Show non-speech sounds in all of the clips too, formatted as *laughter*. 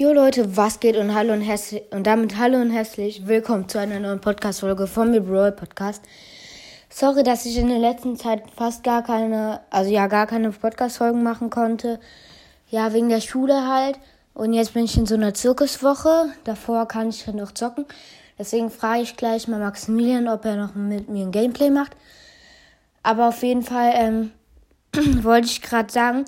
Jo Leute, was geht und hallo und herzlich und damit hallo und herzlich willkommen zu einer neuen Podcast Folge von mir Brawl Podcast. Sorry, dass ich in der letzten Zeit fast gar keine, also ja, gar keine Podcast Folgen machen konnte. Ja, wegen der Schule halt und jetzt bin ich in so einer Zirkuswoche. Davor kann ich noch zocken. Deswegen frage ich gleich mal Maximilian, ob er noch mit mir ein Gameplay macht. Aber auf jeden Fall ähm, *clears throat* wollte ich gerade sagen,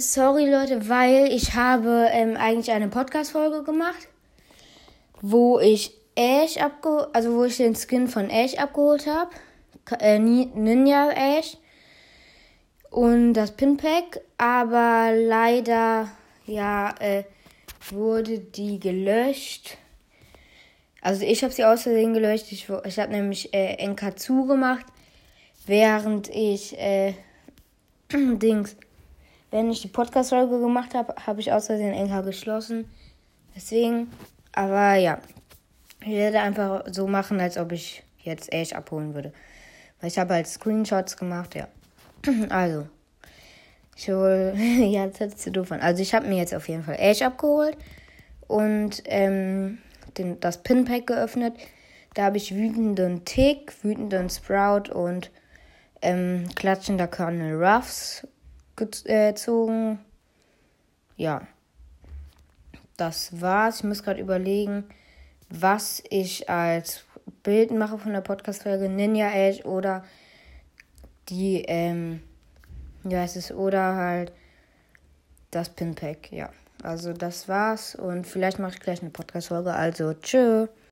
sorry Leute, weil ich habe ähm, eigentlich eine Podcast-Folge gemacht, wo ich Ash abgeholt, also wo ich den Skin von Ash abgeholt habe, äh, Ninja Ash und das Pinpack, aber leider ja äh, wurde die gelöscht. Also ich habe sie aus Versehen gelöscht. Ich, ich habe nämlich äh, NK zugemacht, während ich äh, *clears throat* Dings wenn ich die Podcast-Folge gemacht habe, habe ich außerdem NK geschlossen. Deswegen, aber ja, ich werde einfach so machen, als ob ich jetzt Ash abholen würde. Weil ich habe halt Screenshots gemacht, ja. *clears throat* Also, ich hole, *laughs* ja, das hört sich doof an. Also, ich habe mir jetzt auf jeden Fall Ash abgeholt und ähm, den, das Pinpack geöffnet. Da habe ich wütenden Tick, wütenden Sprout und ähm, klatschender Colonel Ruffs gezogen. Ja. Das war's. Ich muss gerade überlegen, was ich als Bild mache von der Podcast-Folge Ninja Age oder die, ähm, ja, es ist oder halt das Pinpack, ja. Also das war's und vielleicht mache ich gleich eine Podcast-Folge. Also tschö.